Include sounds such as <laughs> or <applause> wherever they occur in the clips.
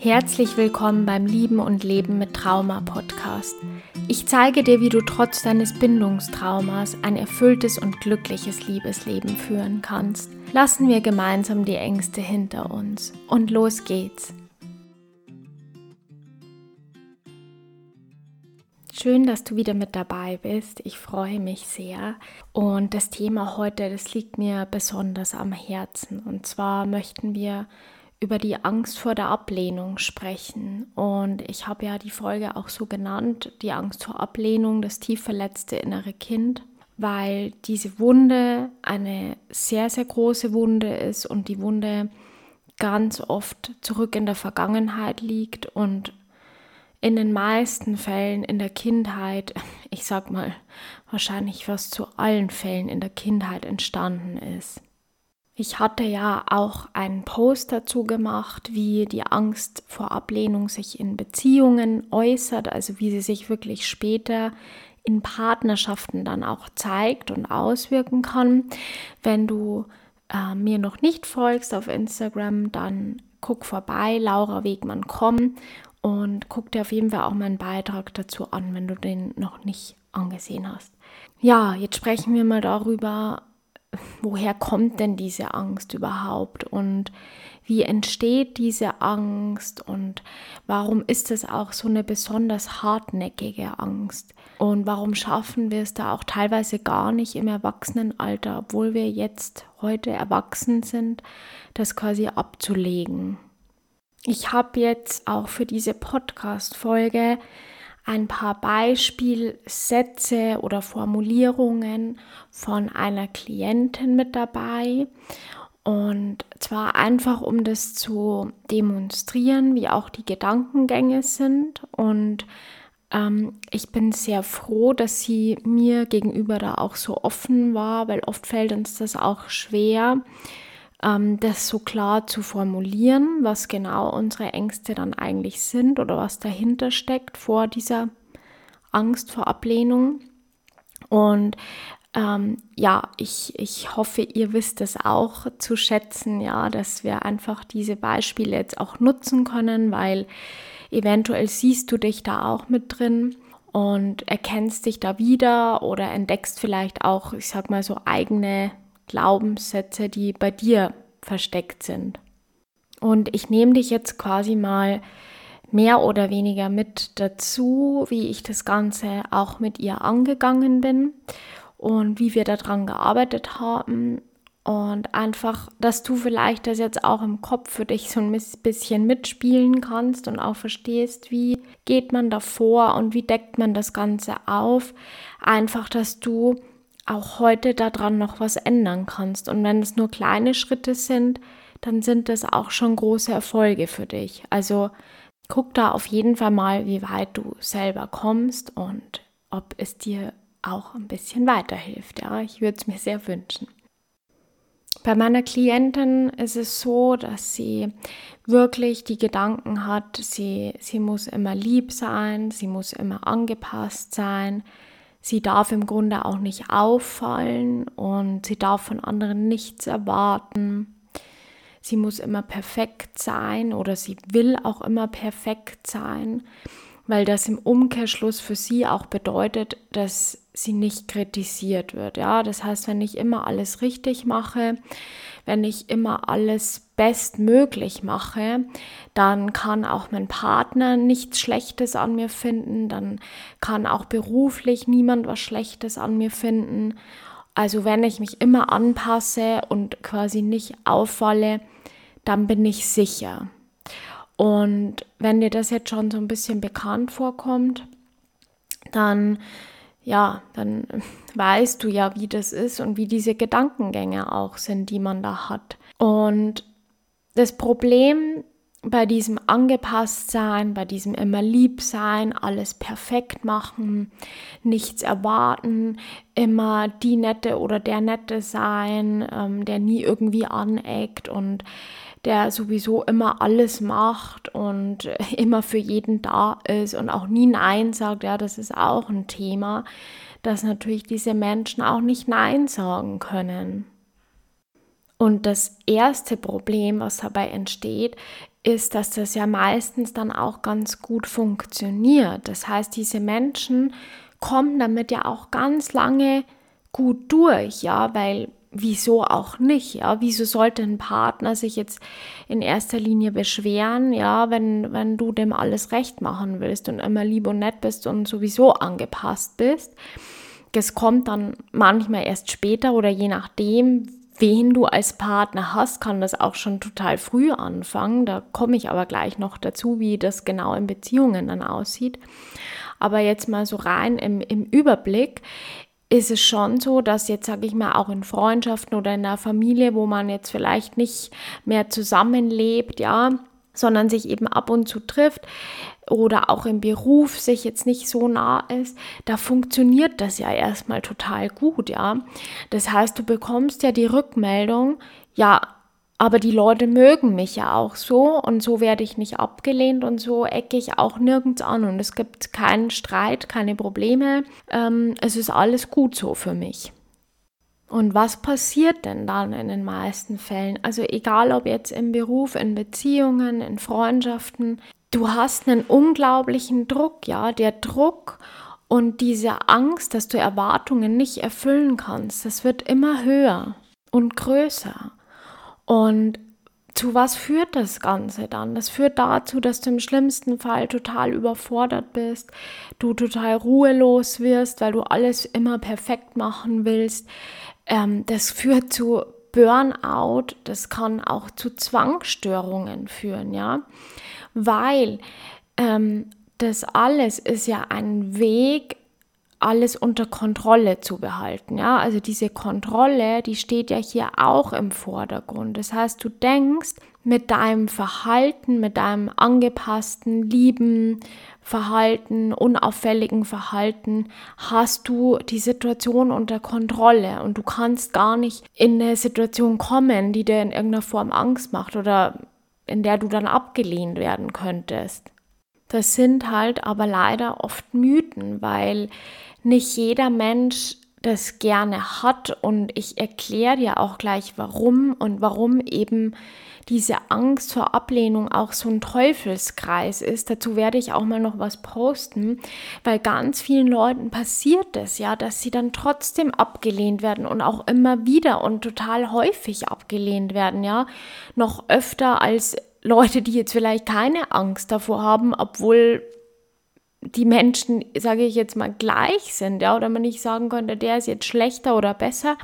Herzlich willkommen beim Lieben und Leben mit Trauma Podcast. Ich zeige dir, wie du trotz deines Bindungstraumas ein erfülltes und glückliches Liebesleben führen kannst. Lassen wir gemeinsam die Ängste hinter uns. Und los geht's. Schön, dass du wieder mit dabei bist. Ich freue mich sehr. Und das Thema heute, das liegt mir besonders am Herzen. Und zwar möchten wir über die Angst vor der Ablehnung sprechen. Und ich habe ja die Folge auch so genannt, die Angst vor Ablehnung, das tief verletzte innere Kind, weil diese Wunde eine sehr, sehr große Wunde ist und die Wunde ganz oft zurück in der Vergangenheit liegt und in den meisten Fällen in der Kindheit, ich sag mal wahrscheinlich fast zu allen Fällen in der Kindheit entstanden ist. Ich hatte ja auch einen Post dazu gemacht, wie die Angst vor Ablehnung sich in Beziehungen äußert, also wie sie sich wirklich später in Partnerschaften dann auch zeigt und auswirken kann. Wenn du äh, mir noch nicht folgst auf Instagram, dann guck vorbei, Laura Wegmann komm und guck dir auf jeden Fall auch meinen Beitrag dazu an, wenn du den noch nicht angesehen hast. Ja, jetzt sprechen wir mal darüber, woher kommt denn diese Angst überhaupt? Und wie entsteht diese Angst? Und warum ist es auch so eine besonders hartnäckige Angst? Und warum schaffen wir es da auch teilweise gar nicht im Erwachsenenalter, obwohl wir jetzt heute erwachsen sind, das quasi abzulegen. Ich habe jetzt auch für diese Podcast-Folge ein paar Beispielsätze oder Formulierungen von einer Klientin mit dabei. Und zwar einfach, um das zu demonstrieren, wie auch die Gedankengänge sind. Und ähm, ich bin sehr froh, dass sie mir gegenüber da auch so offen war, weil oft fällt uns das auch schwer, das so klar zu formulieren, was genau unsere Ängste dann eigentlich sind oder was dahinter steckt vor dieser Angst vor Ablehnung. Und ähm, ja, ich, ich hoffe, ihr wisst es auch zu schätzen, ja, dass wir einfach diese Beispiele jetzt auch nutzen können, weil eventuell siehst du dich da auch mit drin und erkennst dich da wieder oder entdeckst vielleicht auch, ich sag mal so eigene Glaubenssätze, die bei dir versteckt sind. Und ich nehme dich jetzt quasi mal mehr oder weniger mit dazu, wie ich das Ganze auch mit ihr angegangen bin und wie wir daran gearbeitet haben. Und einfach, dass du vielleicht das jetzt auch im Kopf für dich so ein bisschen mitspielen kannst und auch verstehst, wie geht man davor und wie deckt man das Ganze auf. Einfach, dass du auch heute daran noch was ändern kannst. Und wenn es nur kleine Schritte sind, dann sind das auch schon große Erfolge für dich. Also guck da auf jeden Fall mal, wie weit du selber kommst und ob es dir auch ein bisschen weiterhilft. Ja, ich würde es mir sehr wünschen. Bei meiner Klientin ist es so, dass sie wirklich die Gedanken hat, sie, sie muss immer lieb sein, sie muss immer angepasst sein, Sie darf im Grunde auch nicht auffallen und sie darf von anderen nichts erwarten. Sie muss immer perfekt sein oder sie will auch immer perfekt sein, weil das im Umkehrschluss für sie auch bedeutet, dass sie nicht kritisiert wird. Ja, das heißt, wenn ich immer alles richtig mache, wenn ich immer alles bestmöglich mache, dann kann auch mein Partner nichts Schlechtes an mir finden, dann kann auch beruflich niemand was Schlechtes an mir finden. Also wenn ich mich immer anpasse und quasi nicht auffalle, dann bin ich sicher. Und wenn dir das jetzt schon so ein bisschen bekannt vorkommt, dann ja, dann <laughs> weißt du ja, wie das ist und wie diese Gedankengänge auch sind, die man da hat. Und das Problem bei diesem Angepasstsein, bei diesem immer lieb sein, alles perfekt machen, nichts erwarten, immer die Nette oder der Nette sein, ähm, der nie irgendwie aneckt und der sowieso immer alles macht und <laughs> immer für jeden da ist und auch nie Nein sagt, ja, das ist auch ein Thema, dass natürlich diese Menschen auch nicht Nein sagen können. Und das erste Problem, was dabei entsteht, ist, dass das ja meistens dann auch ganz gut funktioniert. Das heißt, diese Menschen kommen damit ja auch ganz lange gut durch, ja, weil wieso auch nicht, ja? Wieso sollte ein Partner sich jetzt in erster Linie beschweren, ja, wenn, wenn du dem alles recht machen willst und immer lieb und nett bist und sowieso angepasst bist? Das kommt dann manchmal erst später oder je nachdem, wen du als Partner hast, kann das auch schon total früh anfangen. Da komme ich aber gleich noch dazu, wie das genau in Beziehungen dann aussieht. Aber jetzt mal so rein im, im Überblick ist es schon so, dass jetzt, sage ich mal, auch in Freundschaften oder in einer Familie, wo man jetzt vielleicht nicht mehr zusammenlebt, ja, sondern sich eben ab und zu trifft oder auch im Beruf sich jetzt nicht so nah ist, da funktioniert das ja erstmal total gut, ja. Das heißt, du bekommst ja die Rückmeldung, ja, aber die Leute mögen mich ja auch so und so werde ich nicht abgelehnt und so ecke ich auch nirgends an und es gibt keinen Streit, keine Probleme. Ähm, es ist alles gut so für mich. Und was passiert denn dann in den meisten Fällen? Also egal ob jetzt im Beruf, in Beziehungen, in Freundschaften, du hast einen unglaublichen Druck, ja, der Druck und diese Angst, dass du Erwartungen nicht erfüllen kannst, das wird immer höher und größer. Und zu was führt das Ganze dann? Das führt dazu, dass du im schlimmsten Fall total überfordert bist, du total ruhelos wirst, weil du alles immer perfekt machen willst. Ähm, das führt zu Burnout, das kann auch zu Zwangsstörungen führen, ja, weil ähm, das alles ist ja ein Weg, alles unter Kontrolle zu behalten. Ja, also diese Kontrolle, die steht ja hier auch im Vordergrund. Das heißt, du denkst mit deinem Verhalten, mit deinem angepassten, lieben Verhalten, unauffälligen Verhalten, hast du die Situation unter Kontrolle und du kannst gar nicht in eine Situation kommen, die dir in irgendeiner Form Angst macht oder in der du dann abgelehnt werden könntest. Das sind halt aber leider oft Mythen, weil nicht jeder Mensch das gerne hat und ich erkläre dir auch gleich warum und warum eben diese Angst vor Ablehnung auch so ein Teufelskreis ist. Dazu werde ich auch mal noch was posten, weil ganz vielen Leuten passiert es ja, dass sie dann trotzdem abgelehnt werden und auch immer wieder und total häufig abgelehnt werden, ja, noch öfter als Leute, die jetzt vielleicht keine Angst davor haben, obwohl die Menschen, sage ich jetzt mal, gleich sind, ja, oder man nicht sagen könnte, der ist jetzt schlechter oder besser.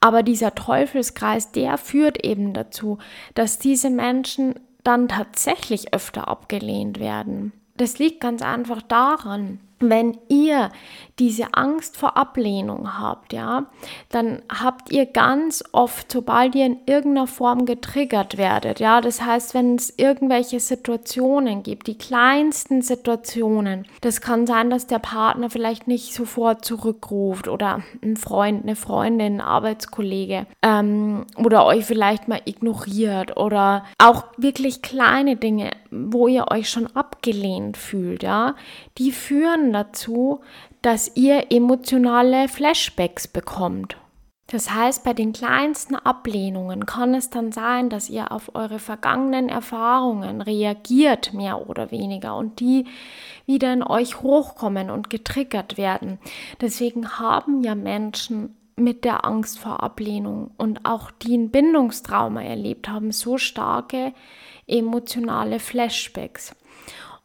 Aber dieser Teufelskreis, der führt eben dazu, dass diese Menschen dann tatsächlich öfter abgelehnt werden. Das liegt ganz einfach daran, wenn ihr diese Angst vor Ablehnung habt, ja, dann habt ihr ganz oft, sobald ihr in irgendeiner Form getriggert werdet, ja, das heißt, wenn es irgendwelche Situationen gibt, die kleinsten Situationen, das kann sein, dass der Partner vielleicht nicht sofort zurückruft oder ein Freund, eine Freundin, ein Arbeitskollege ähm, oder euch vielleicht mal ignoriert oder auch wirklich kleine Dinge, wo ihr euch schon abgelehnt fühlt, ja, die führen dazu, dass ihr emotionale Flashbacks bekommt. Das heißt, bei den kleinsten Ablehnungen kann es dann sein, dass ihr auf eure vergangenen Erfahrungen reagiert, mehr oder weniger, und die wieder in euch hochkommen und getriggert werden. Deswegen haben ja Menschen mit der Angst vor Ablehnung und auch die ein Bindungstrauma erlebt haben, so starke emotionale Flashbacks.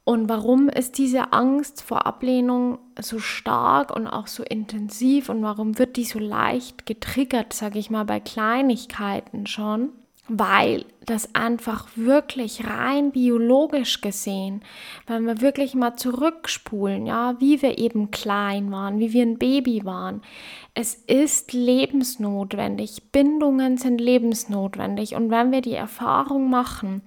Und warum ist diese Angst vor Ablehnung so stark und auch so intensiv und warum wird die so leicht getriggert, sage ich mal, bei Kleinigkeiten schon? Weil das einfach wirklich rein biologisch gesehen, wenn wir wirklich mal zurückspulen, ja, wie wir eben klein waren, wie wir ein Baby waren. Es ist lebensnotwendig. Bindungen sind lebensnotwendig. Und wenn wir die Erfahrung machen,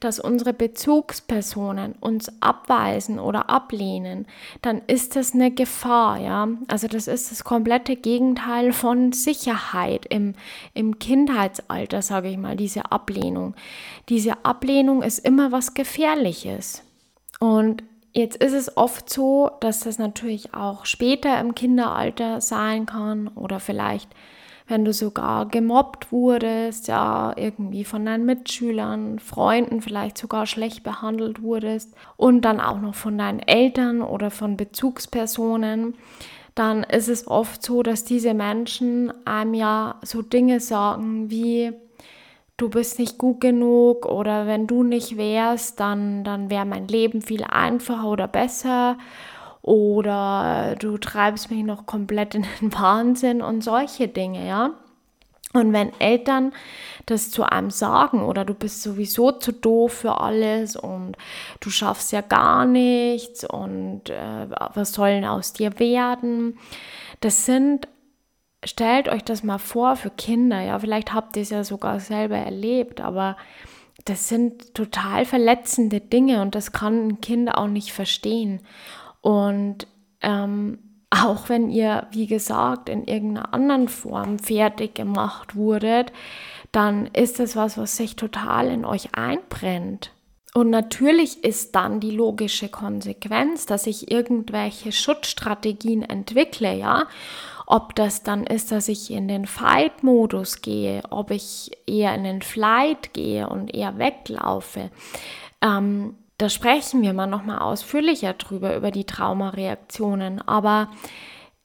dass unsere Bezugspersonen uns abweisen oder ablehnen, dann ist das eine Gefahr, ja. Also das ist das komplette Gegenteil von Sicherheit im, im Kindheitsalter, sage ich mal, diese Ablehnung. Diese Ablehnung ist immer was Gefährliches. Und Jetzt ist es oft so, dass das natürlich auch später im Kinderalter sein kann oder vielleicht wenn du sogar gemobbt wurdest, ja, irgendwie von deinen Mitschülern, Freunden vielleicht sogar schlecht behandelt wurdest und dann auch noch von deinen Eltern oder von Bezugspersonen, dann ist es oft so, dass diese Menschen einem ja so Dinge sagen wie, du bist nicht gut genug oder wenn du nicht wärst, dann, dann wäre mein Leben viel einfacher oder besser oder du treibst mich noch komplett in den <laughs> Wahnsinn und solche Dinge, ja. Und wenn Eltern das zu einem sagen oder du bist sowieso zu doof für alles und du schaffst ja gar nichts und äh, was soll denn aus dir werden, das sind, stellt euch das mal vor für Kinder, ja, vielleicht habt ihr es ja sogar selber erlebt, aber das sind total verletzende Dinge und das kann ein Kind auch nicht verstehen. Und ähm, auch wenn ihr, wie gesagt, in irgendeiner anderen Form fertig gemacht wurdet, dann ist das was, was sich total in euch einbrennt. Und natürlich ist dann die logische Konsequenz, dass ich irgendwelche Schutzstrategien entwickle, ja. Ob das dann ist, dass ich in den Fight-Modus gehe, ob ich eher in den Flight gehe und eher weglaufe. Ähm, da sprechen wir mal nochmal ausführlicher drüber, über die Traumareaktionen. Aber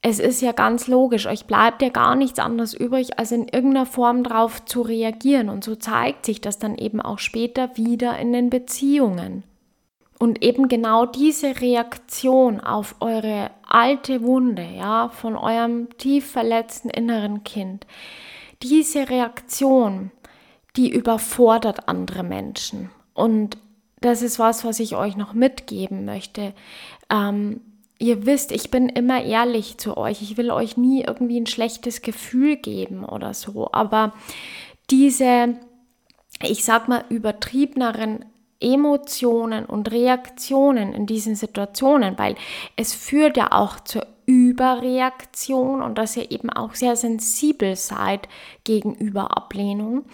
es ist ja ganz logisch, euch bleibt ja gar nichts anderes übrig, als in irgendeiner Form darauf zu reagieren. Und so zeigt sich das dann eben auch später wieder in den Beziehungen. Und eben genau diese Reaktion auf eure alte Wunde, ja, von eurem tief verletzten inneren Kind, diese Reaktion, die überfordert andere Menschen. Und das ist was, was ich euch noch mitgeben möchte. Ähm, ihr wisst, ich bin immer ehrlich zu euch. Ich will euch nie irgendwie ein schlechtes Gefühl geben oder so. Aber diese, ich sag mal, übertriebeneren Emotionen und Reaktionen in diesen Situationen, weil es führt ja auch zur Überreaktion und dass ihr eben auch sehr sensibel seid gegenüber Ablehnung.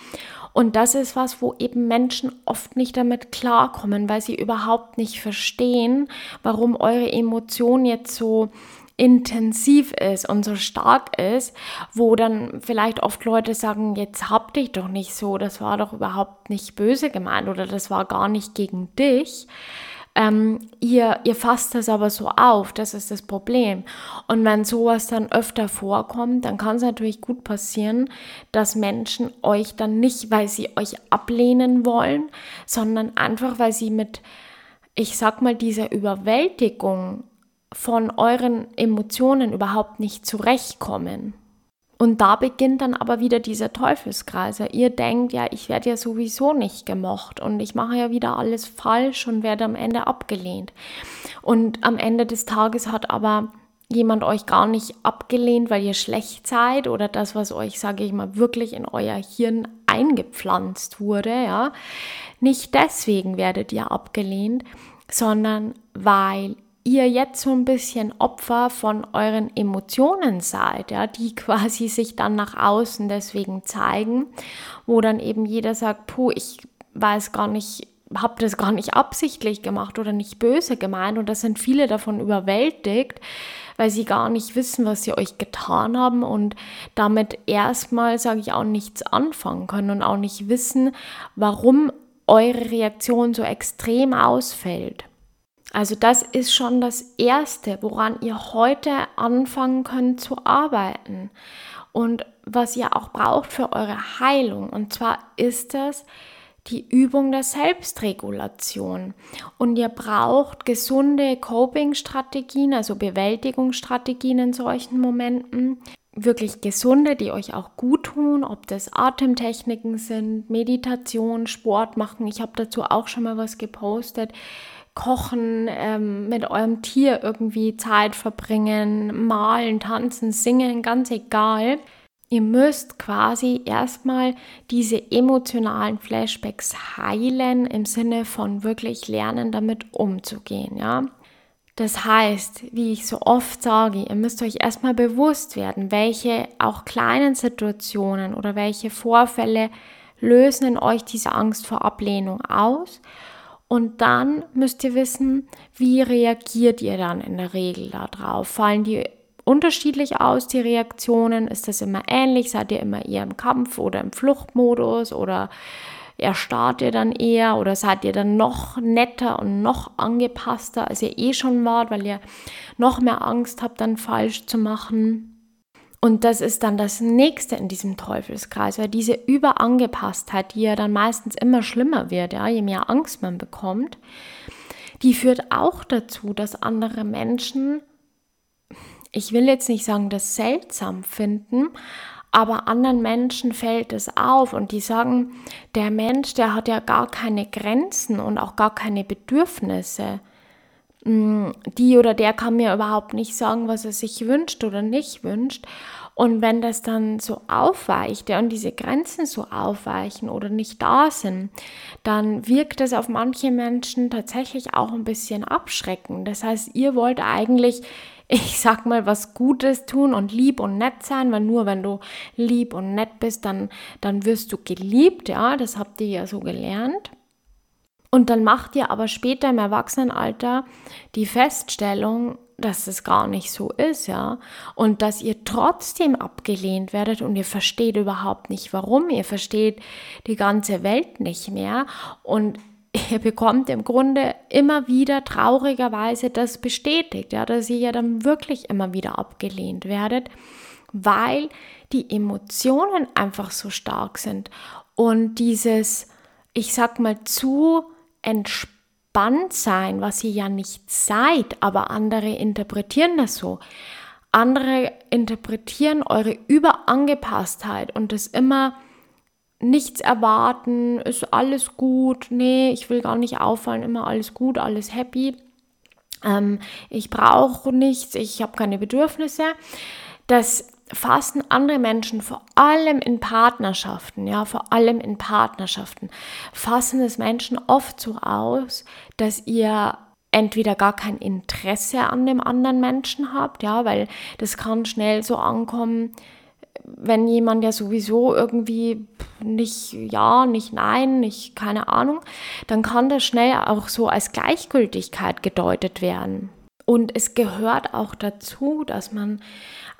Und das ist was, wo eben Menschen oft nicht damit klarkommen, weil sie überhaupt nicht verstehen, warum eure Emotion jetzt so intensiv ist und so stark ist, wo dann vielleicht oft Leute sagen, jetzt hab dich doch nicht so, das war doch überhaupt nicht böse gemeint oder das war gar nicht gegen dich. Ähm, ihr, ihr fasst das aber so auf, das ist das Problem. Und wenn sowas dann öfter vorkommt, dann kann es natürlich gut passieren, dass Menschen euch dann nicht, weil sie euch ablehnen wollen, sondern einfach, weil sie mit, ich sag mal, dieser Überwältigung von euren Emotionen überhaupt nicht zurechtkommen. Und da beginnt dann aber wieder dieser Teufelskreis. Ihr denkt, ja, ich werde ja sowieso nicht gemocht und ich mache ja wieder alles falsch und werde am Ende abgelehnt. Und am Ende des Tages hat aber jemand euch gar nicht abgelehnt, weil ihr schlecht seid oder das, was euch, sage ich mal, wirklich in euer Hirn eingepflanzt wurde, ja. Nicht deswegen werdet ihr abgelehnt, sondern weil ihr jetzt so ein bisschen Opfer von euren Emotionen seid, ja, die <laughs> quasi sich dann nach außen deswegen zeigen, wo dann eben jeder sagt, puh, ich weiß gar nicht, habe das gar nicht absichtlich gemacht oder nicht böse gemeint und da sind viele davon überwältigt, weil sie gar nicht wissen, was sie euch getan haben und damit erstmal, sage ich, auch nichts anfangen können und auch nicht wissen, warum eure Reaktion so extrem ausfällt. Also das ist schon das Erste, woran ihr heute anfangen könnt zu arbeiten und was ihr auch braucht für eure Heilung. Und zwar ist das die Übung der Selbstregulation. Und ihr braucht gesunde Coping-Strategien, also Bewältigungsstrategien in solchen Momenten. Wirklich gesunde, die euch auch gut tun, ob das Atemtechniken sind, Meditation, Sport machen. Ich habe dazu auch schon mal was gepostet kochen, ähm, mit eurem Tier irgendwie Zeit verbringen, malen, tanzen, singen, ganz egal. Ihr müsst quasi erstmal diese emotionalen Flashbacks heilen im Sinne von wirklich lernen, damit umzugehen, ja. Das heißt, wie ich so oft sage, ihr müsst euch erstmal bewusst werden, welche auch kleinen Situationen oder welche Vorfälle lösen in euch diese Angst vor Ablehnung aus und dann müsst ihr wissen, wie reagiert ihr dann in der Regel darauf? Fallen die unterschiedlich aus, die Reaktionen? Ist das immer ähnlich? Seid ihr immer eher im Kampf oder im Fluchtmodus oder erstarrt ihr dann eher oder seid ihr dann noch netter und noch angepasster, als ihr eh schon wart, weil ihr noch mehr Angst habt, dann falsch zu machen? Und das ist dann das nächste in diesem Teufelskreis, weil diese Überangepasstheit, die ja dann meistens immer schlimmer wird, ja, je mehr Angst man bekommt, die führt auch dazu, dass andere Menschen, ich will jetzt nicht sagen, das seltsam finden, aber anderen Menschen fällt es auf und die sagen, der Mensch, der hat ja gar keine Grenzen und auch gar keine Bedürfnisse. Mm, die oder der kann mir überhaupt nicht sagen, was er sich wünscht oder nicht wünscht. Und wenn das dann so aufweicht ja, und diese Grenzen so aufweichen oder nicht da sind, dann wirkt das auf manche Menschen tatsächlich auch ein bisschen abschreckend. Das heißt, ihr wollt eigentlich <laughs> ich sag mal, was Gutes tun und lieb und nett sein, weil nur wenn du lieb und nett bist, dann, dann wirst du geliebt, ja, das habt ihr ja so gelernt. Und dann macht ihr aber später im Erwachsenenalter die Feststellung, dass es gar nicht so ist, ja, und dass ihr trotzdem abgelehnt werdet und ihr versteht überhaupt nicht warum, ihr versteht die ganze Welt nicht mehr. Und <laughs> ihr bekommt im Grunde immer wieder traurigerweise das bestätigt, ja, dass ihr ja dann wirklich immer wieder abgelehnt werdet, weil die Emotionen einfach so stark sind. Und dieses, ich sag mal, zu entspannt sein, was ihr ja nicht seid, aber andere interpretieren das so. Andere interpretieren eure Überangepasstheit und das immer nichts erwarten, ist alles gut, nee, ich will gar nicht auffallen, immer alles gut, alles happy, ähm, ich brauche nichts, ich habe keine Bedürfnisse. Das fassen andere Menschen vor allem in Partnerschaften, ja, vor allem in Partnerschaften, fassen es Menschen oft so aus, dass ihr entweder gar kein Interesse an dem anderen Menschen habt, ja, weil das kann schnell so ankommen, wenn jemand ja sowieso irgendwie nicht ja, nicht nein, nicht keine Ahnung, dann kann das schnell auch so als Gleichgültigkeit gedeutet werden. Und es gehört auch dazu, dass man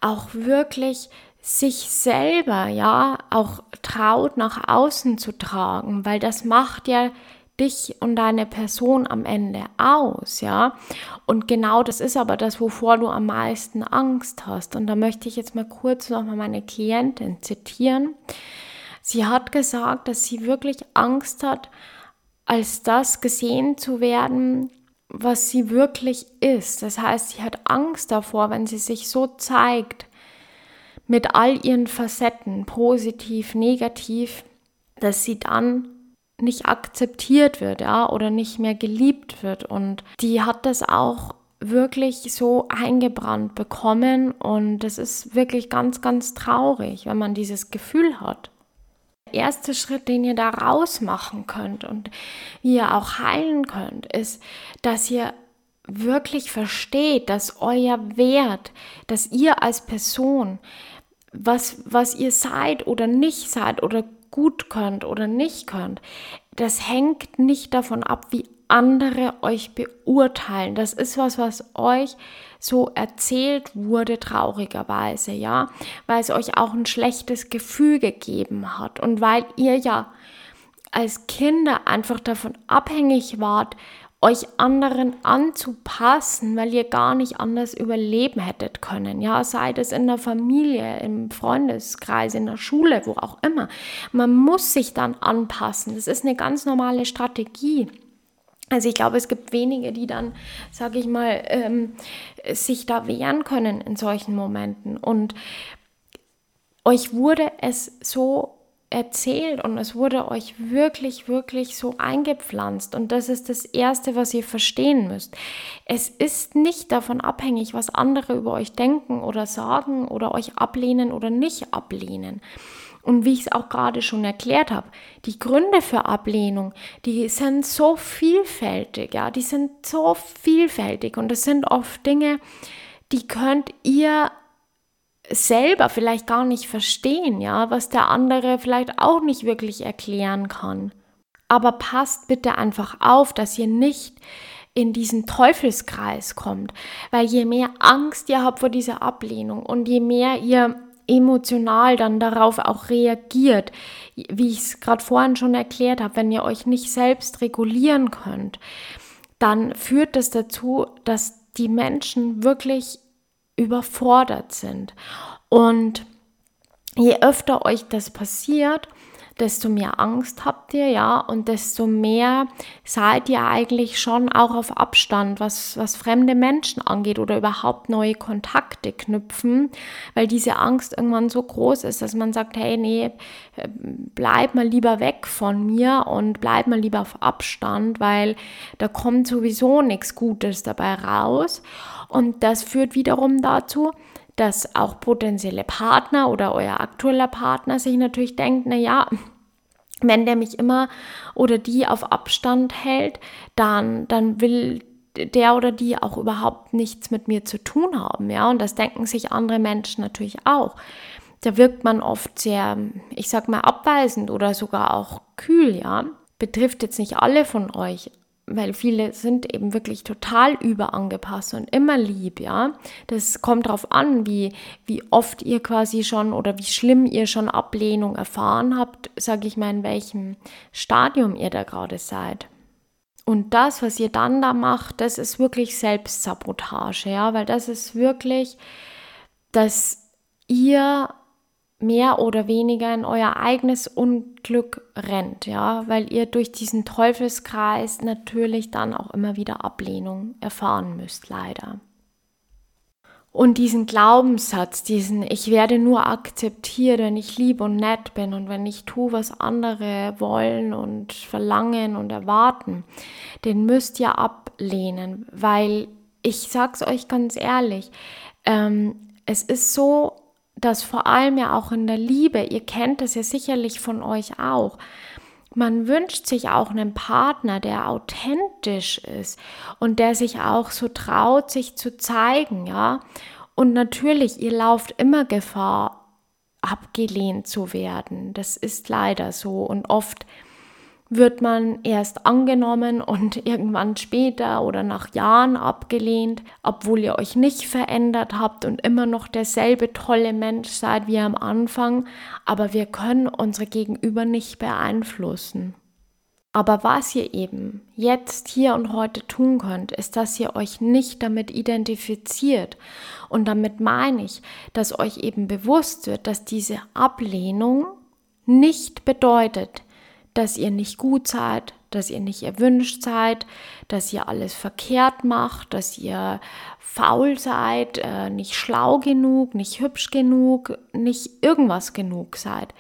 auch wirklich sich selber ja auch traut nach außen zu tragen, weil das macht ja dich und deine Person am Ende aus, ja. Und genau das ist aber das, wovor du am meisten Angst hast. Und da möchte ich jetzt mal kurz nochmal meine Klientin zitieren. Sie hat gesagt, dass sie wirklich Angst hat, als das gesehen zu werden, was sie wirklich ist. Das heißt, sie hat Angst davor, wenn sie sich so zeigt, mit all ihren Facetten, positiv, negativ, dass sie dann nicht akzeptiert wird, ja, oder nicht mehr geliebt wird. Und die hat das auch wirklich so eingebrannt bekommen und das ist wirklich ganz, ganz traurig, wenn man dieses Gefühl hat. Erste Schritt, den ihr da raus machen könnt und ihr auch heilen könnt, ist, dass ihr wirklich versteht, dass euer Wert, dass ihr als Person, was, was ihr seid oder nicht seid oder gut könnt oder nicht könnt, das hängt nicht davon ab, wie andere euch beurteilen. Das ist was, was euch so erzählt wurde, traurigerweise, ja, weil es euch auch ein schlechtes Gefühl gegeben hat und weil ihr ja als Kinder einfach davon abhängig wart, euch anderen anzupassen, weil ihr gar nicht anders überleben hättet können. Ja, sei das in der Familie, im Freundeskreis, in der Schule, wo auch immer. Man muss sich dann anpassen. Das ist eine ganz normale Strategie. Also ich glaube, es gibt wenige, die dann, sage ich mal, ähm, sich da wehren können in solchen Momenten. Und euch wurde es so erzählt und es wurde euch wirklich, wirklich so eingepflanzt. Und das ist das Erste, was ihr verstehen müsst. Es ist nicht davon abhängig, was andere über euch denken oder sagen oder euch ablehnen oder nicht ablehnen. Und wie ich es auch gerade schon erklärt habe, die Gründe für Ablehnung, die sind so vielfältig, ja, die sind so vielfältig und es sind oft Dinge, die könnt ihr selber vielleicht gar nicht verstehen, ja, was der andere vielleicht auch nicht wirklich erklären kann. Aber passt bitte einfach auf, dass ihr nicht in diesen Teufelskreis kommt. Weil je mehr Angst ihr habt vor dieser Ablehnung und je mehr ihr emotional dann darauf auch reagiert, wie ich es gerade vorhin schon erklärt habe, wenn ihr euch nicht selbst regulieren könnt, dann führt das dazu, dass die Menschen wirklich überfordert sind. Und je öfter euch das passiert, desto mehr Angst habt ihr, ja, und desto mehr seid ihr eigentlich schon auch auf Abstand, was, was fremde Menschen angeht oder überhaupt neue Kontakte knüpfen, weil diese Angst irgendwann so groß ist, dass man sagt, hey, nee, bleib mal lieber weg von mir und bleib mal lieber auf Abstand, weil da kommt sowieso nichts Gutes dabei raus. Und das führt wiederum dazu, dass auch potenzielle Partner oder euer aktueller Partner sich natürlich denkt, na ja, wenn der mich immer oder die auf Abstand hält, dann, dann will der oder die auch überhaupt nichts mit mir zu tun haben, ja, und das denken sich andere Menschen natürlich auch. Da wirkt man oft sehr, ich sag mal, abweisend oder sogar auch kühl, ja. Betrifft jetzt nicht alle von euch, weil viele sind eben wirklich total überangepasst und immer lieb, ja. Das kommt darauf an, wie, wie oft ihr quasi schon oder wie schlimm ihr schon Ablehnung erfahren habt, sage ich mal, in welchem Stadium ihr da gerade seid. Und das, was ihr dann da macht, das ist wirklich Selbstsabotage, ja, weil das ist wirklich, dass ihr mehr oder weniger in euer eigenes Unglück rennt, ja, weil ihr durch diesen Teufelskreis natürlich dann auch immer wieder Ablehnung erfahren müsst, leider. Und diesen Glaubenssatz, diesen Ich werde nur akzeptiert, wenn ich lieb und nett bin und wenn ich tue, was andere wollen und verlangen und erwarten, den müsst ihr ablehnen, weil ich sag's euch ganz ehrlich, ähm, es ist so dass vor allem ja auch in der Liebe, ihr kennt das ja sicherlich von euch auch, man wünscht sich auch einen Partner, der authentisch ist und der sich auch so traut, sich zu zeigen, ja. Und natürlich, ihr lauft immer Gefahr, abgelehnt zu werden. Das ist leider so. Und oft wird man erst angenommen und <laughs> irgendwann später oder nach Jahren abgelehnt, obwohl ihr euch nicht verändert habt und immer noch derselbe tolle Mensch seid wie am Anfang, aber wir können unsere Gegenüber nicht beeinflussen. Aber was ihr eben jetzt, hier und heute tun könnt, ist, dass ihr euch nicht damit identifiziert. Und damit meine ich, dass euch eben bewusst wird, dass diese Ablehnung nicht bedeutet, dass ihr nicht gut seid, dass ihr nicht erwünscht seid, dass ihr alles verkehrt macht, dass ihr faul seid, äh, nicht schlau genug, nicht hübsch genug, nicht irgendwas genug seid.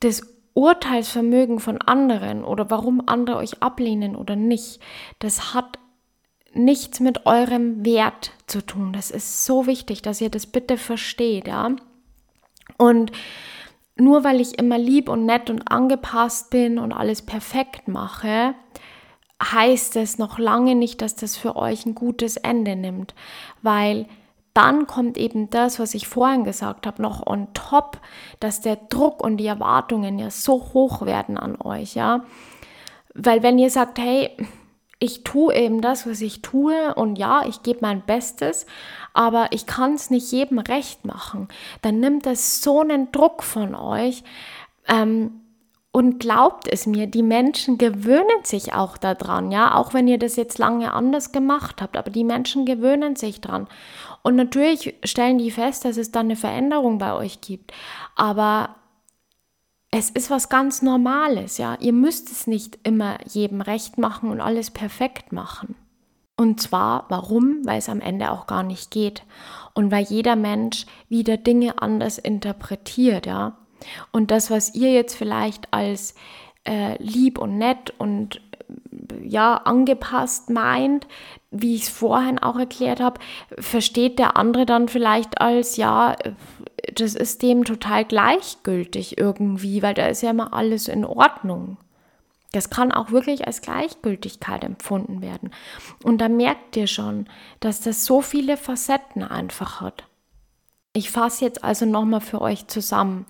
Das Urteilsvermögen von anderen oder warum andere euch ablehnen oder nicht, das hat nichts mit eurem Wert zu tun. Das ist so wichtig, dass ihr das bitte versteht, ja. Und nur weil ich immer lieb und nett und angepasst bin und alles perfekt mache, heißt es noch lange nicht, dass das für euch ein gutes Ende nimmt, weil dann kommt eben das, was ich vorhin gesagt habe, noch on top, dass der Druck und die Erwartungen ja so hoch werden an euch, ja. Weil wenn ihr sagt, hey, ich tue eben das, was ich tue und ja, ich gebe mein Bestes, aber ich kann es nicht jedem recht machen, dann nimmt das so einen Druck von euch. Ähm, und glaubt es mir, die Menschen gewöhnen sich auch daran, ja, auch wenn ihr das jetzt lange anders gemacht habt, aber die Menschen gewöhnen sich dran. Und natürlich stellen die fest, dass es dann eine Veränderung bei euch gibt. Aber es ist was ganz Normales, ja. Ihr müsst es nicht immer jedem recht machen und alles perfekt machen. Und zwar, warum? Weil es am Ende auch gar nicht geht. Und weil jeder Mensch wieder Dinge anders interpretiert, ja. Und das, was ihr jetzt vielleicht als äh, lieb und nett und ja, angepasst meint, wie ich es vorhin auch erklärt habe, versteht der andere dann vielleicht als, ja, das ist dem total gleichgültig irgendwie, weil da ist ja immer alles in Ordnung. Das kann auch wirklich als Gleichgültigkeit empfunden werden. Und da merkt ihr schon, dass das so viele Facetten einfach hat. Ich fasse jetzt also nochmal für euch zusammen.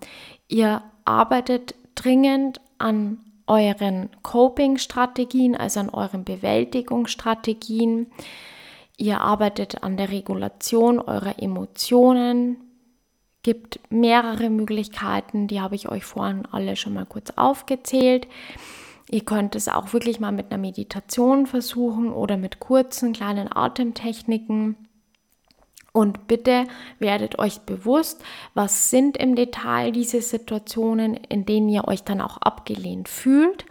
Ihr arbeitet dringend an euren Coping-Strategien, also an euren Bewältigungsstrategien. Ihr arbeitet an der Regulation eurer Emotionen, gibt mehrere Möglichkeiten, die habe ich euch vorhin alle schon mal kurz aufgezählt. Ihr könnt es auch wirklich mal mit einer Meditation versuchen oder mit kurzen kleinen Atemtechniken. Und bitte werdet euch bewusst, was sind im Detail diese Situationen, in denen ihr euch dann auch abgelehnt fühlt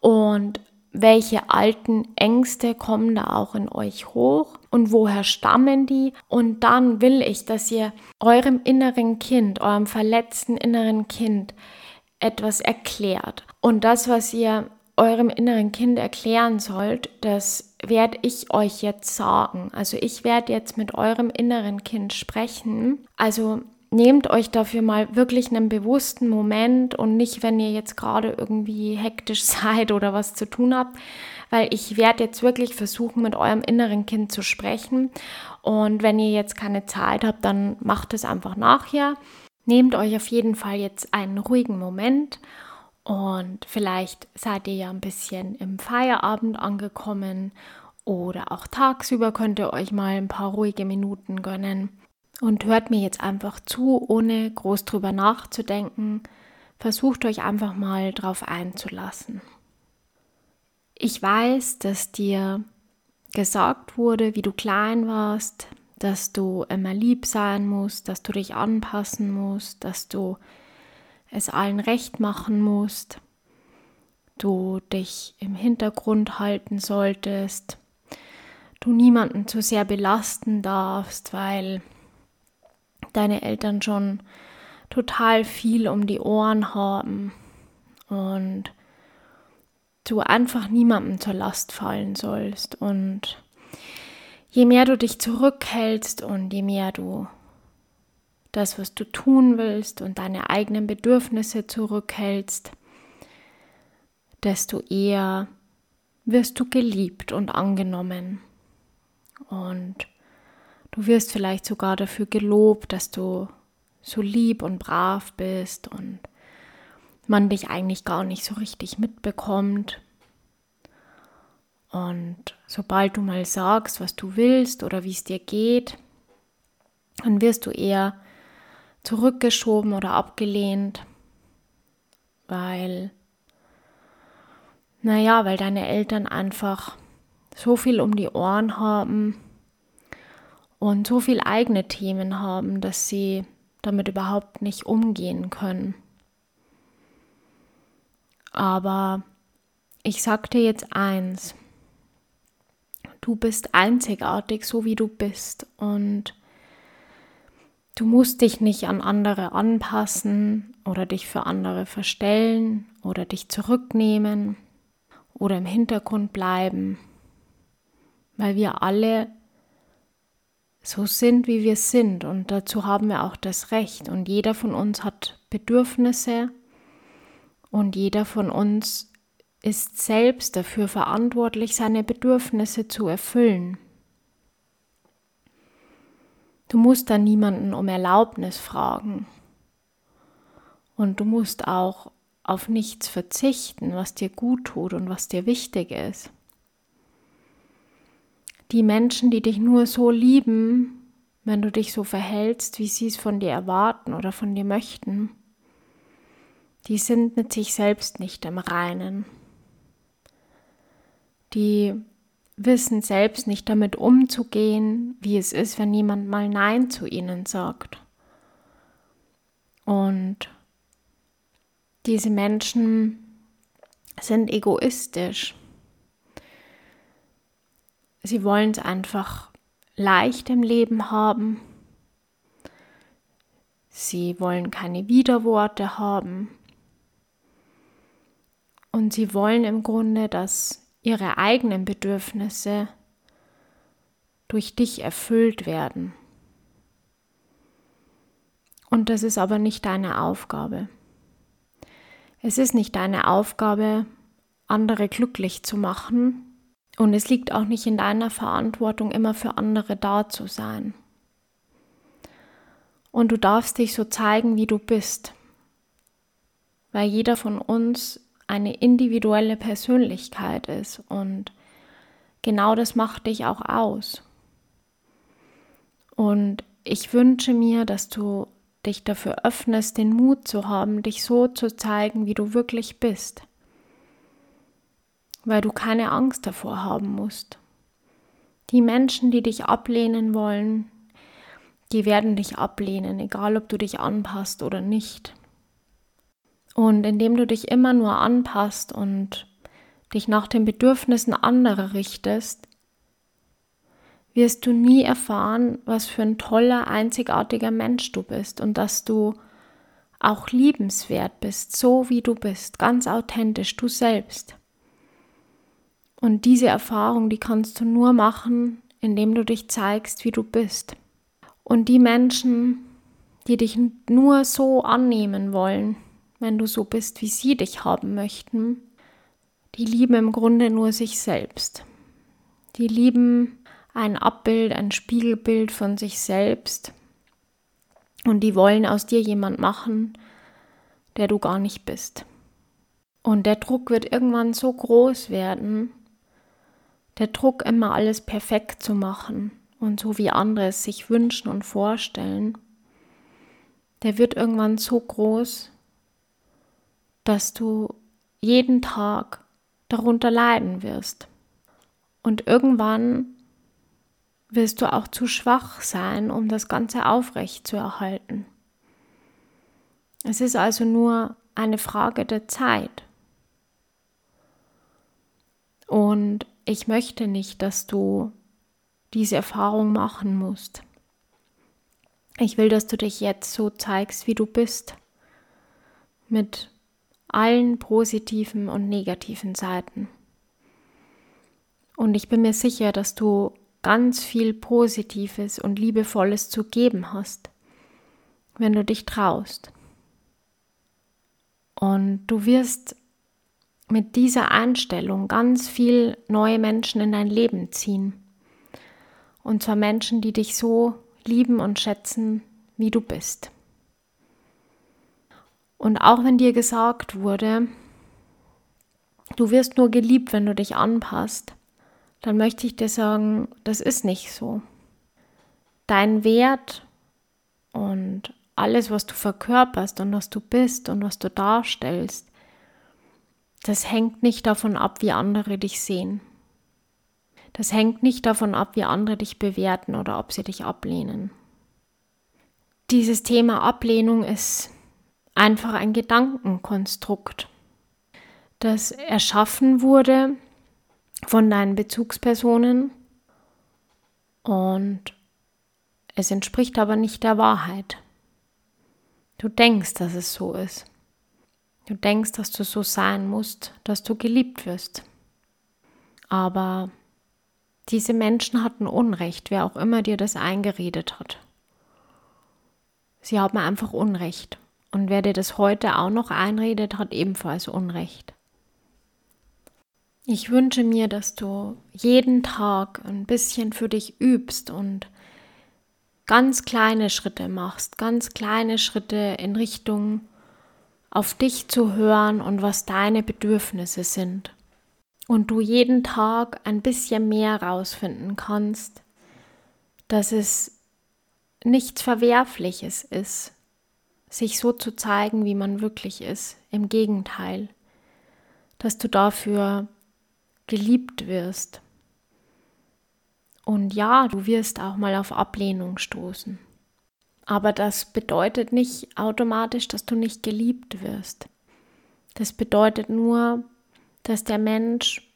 und welche alten Ängste kommen da auch in euch hoch und woher stammen die. Und dann will ich, dass ihr eurem inneren Kind, eurem verletzten inneren Kind etwas erklärt. Und das, was ihr eurem inneren Kind erklären sollt, das werde ich euch jetzt sagen. Also ich werde jetzt mit eurem inneren Kind sprechen. Also nehmt euch dafür mal wirklich einen bewussten Moment und nicht, wenn ihr jetzt gerade irgendwie hektisch <laughs> seid oder was zu tun habt, weil ich werde jetzt wirklich versuchen, mit eurem inneren Kind zu sprechen. Und wenn ihr jetzt keine Zeit habt, dann macht es einfach nachher. Nehmt euch auf jeden Fall jetzt einen ruhigen Moment und vielleicht seid ihr ja ein bisschen im Feierabend angekommen oder auch tagsüber könnt ihr euch mal ein paar ruhige Minuten gönnen und hört mir jetzt einfach zu, ohne groß drüber nachzudenken. Versucht euch einfach mal drauf einzulassen. Ich weiß, dass dir gesagt wurde, wie du klein warst, dass du immer lieb sein musst, dass du dich anpassen musst, dass du es allen recht machen musst, du dich im Hintergrund halten solltest, du niemanden zu sehr belasten darfst, weil deine Eltern schon total viel um die Ohren haben und du einfach niemandem zur Last fallen sollst. Und je mehr du dich zurückhältst und je mehr du das, was du tun willst und deine eigenen Bedürfnisse zurückhältst, desto eher wirst du geliebt und angenommen. Und du wirst vielleicht sogar dafür gelobt, dass du so lieb und brav bist und man dich eigentlich gar nicht so richtig mitbekommt. Und sobald du mal sagst, was du willst oder wie es dir geht, dann wirst du eher zurückgeschoben oder abgelehnt, weil, naja, weil deine Eltern einfach so viel um die Ohren haben und so viel eigene Themen haben, dass sie damit überhaupt nicht umgehen können. Aber ich sag dir jetzt eins, du bist einzigartig, so wie du bist. Und Du musst dich nicht an andere anpassen oder dich für andere verstellen oder dich zurücknehmen oder im Hintergrund bleiben, weil wir alle so sind, wie wir sind. Und dazu haben wir auch das Recht. Und jeder von uns hat Bedürfnisse. Und jeder von uns ist selbst dafür verantwortlich, seine Bedürfnisse zu erfüllen. Du musst da niemanden um Erlaubnis fragen. Und du musst auch auf nichts verzichten, was dir gut tut und was dir wichtig ist. Die Menschen, die dich nur so lieben, wenn du dich so verhältst, wie sie es von dir erwarten oder von dir möchten, die sind mit sich selbst nicht im Reinen. Die wissen selbst nicht damit umzugehen, wie es ist, wenn jemand mal Nein zu ihnen sagt. Und diese Menschen sind egoistisch. Sie wollen es einfach leicht im Leben haben. Sie wollen keine Widerworte haben. Und sie wollen im Grunde, dass ihre eigenen Bedürfnisse durch dich erfüllt werden. Und das ist aber nicht deine Aufgabe. Es ist nicht deine Aufgabe, andere glücklich zu machen. Und es liegt auch nicht in deiner Verantwortung, immer für andere da zu sein. Und du darfst dich so zeigen, wie du bist. Weil jeder von uns eine individuelle Persönlichkeit ist und genau das macht dich auch aus. Und ich wünsche mir, dass du dich dafür öffnest, den Mut zu haben, dich so zu zeigen, wie du wirklich bist. Weil du keine Angst davor haben musst. Die Menschen, die dich ablehnen wollen, die werden dich ablehnen, egal ob du dich anpasst oder nicht. Und indem du dich immer nur anpasst und dich nach den Bedürfnissen anderer richtest, wirst du nie erfahren, was für ein toller, einzigartiger Mensch du bist und dass du auch liebenswert bist, so wie du bist, ganz authentisch, du selbst. Und diese Erfahrung, die kannst du nur machen, indem du dich zeigst, wie du bist. Und die Menschen, die dich nur so annehmen wollen, wenn du so bist, wie sie dich haben möchten, die lieben im Grunde nur sich selbst. Die lieben ein Abbild, ein Spiegelbild von sich selbst. Und die wollen aus dir jemand machen, der du gar nicht bist. Und der Druck wird irgendwann so groß werden, der Druck immer alles perfekt zu machen und so wie andere es sich wünschen und vorstellen, der wird irgendwann so groß, dass du jeden Tag darunter leiden wirst. Und irgendwann wirst du auch zu schwach sein, um das Ganze aufrecht zu erhalten. Es ist also nur eine Frage der Zeit. Und ich möchte nicht, dass du diese Erfahrung machen musst. Ich will, dass du dich jetzt so zeigst, wie du bist, mit allen positiven und negativen Seiten. Und ich bin mir sicher, dass du ganz viel Positives und Liebevolles zu geben hast, wenn du dich traust. Und du wirst mit dieser Einstellung ganz viel neue Menschen in dein Leben ziehen. Und zwar Menschen, die dich so lieben und schätzen, wie du bist. Und auch wenn dir gesagt wurde, du wirst nur geliebt, wenn du dich anpasst, dann möchte ich dir sagen, das ist nicht so. Dein Wert und alles, was du verkörperst und was du bist und was du darstellst, das hängt nicht davon ab, wie andere dich sehen. Das hängt nicht davon ab, wie andere dich bewerten oder ob sie dich ablehnen. Dieses Thema Ablehnung ist einfach ein Gedankenkonstrukt, das erschaffen wurde von deinen Bezugspersonen und es entspricht aber nicht der Wahrheit. Du denkst, dass es so ist. Du denkst, dass du so sein musst, dass du geliebt wirst. Aber diese Menschen hatten Unrecht, wer auch immer dir das eingeredet hat. Sie haben einfach Unrecht. Und wer dir das heute auch noch einredet, hat ebenfalls Unrecht. Ich wünsche mir, dass du jeden Tag ein bisschen für dich übst und ganz kleine Schritte machst, ganz kleine Schritte in Richtung auf dich zu hören und was deine Bedürfnisse sind. Und du jeden Tag ein bisschen mehr rausfinden kannst, dass es nichts Verwerfliches ist, sich so zu zeigen, wie man wirklich ist. Im Gegenteil, dass du dafür geliebt wirst. Und ja, du wirst auch mal auf Ablehnung stoßen. Aber das bedeutet nicht automatisch, dass du nicht geliebt wirst. Das bedeutet nur, dass der Mensch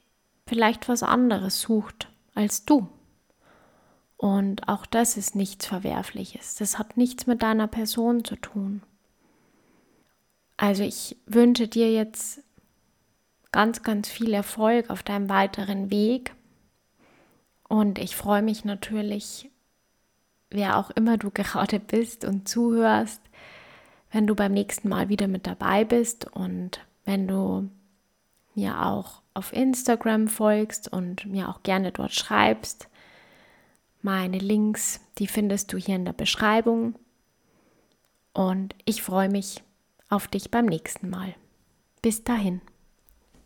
vielleicht was anderes sucht als du. Und auch das ist nichts Verwerfliches. Das hat nichts mit deiner Person zu tun. Also ich wünsche dir jetzt ganz, ganz viel Erfolg auf deinem weiteren Weg. Und ich freue mich natürlich, wer auch immer du <laughs> gerade bist und zuhörst, wenn du beim nächsten Mal wieder mit dabei bist und wenn du mir auch auf Instagram folgst und mir auch gerne dort schreibst. Meine Links, die findest du hier in der Beschreibung. Und ich freue mich auf dich beim nächsten Mal. Bis dahin.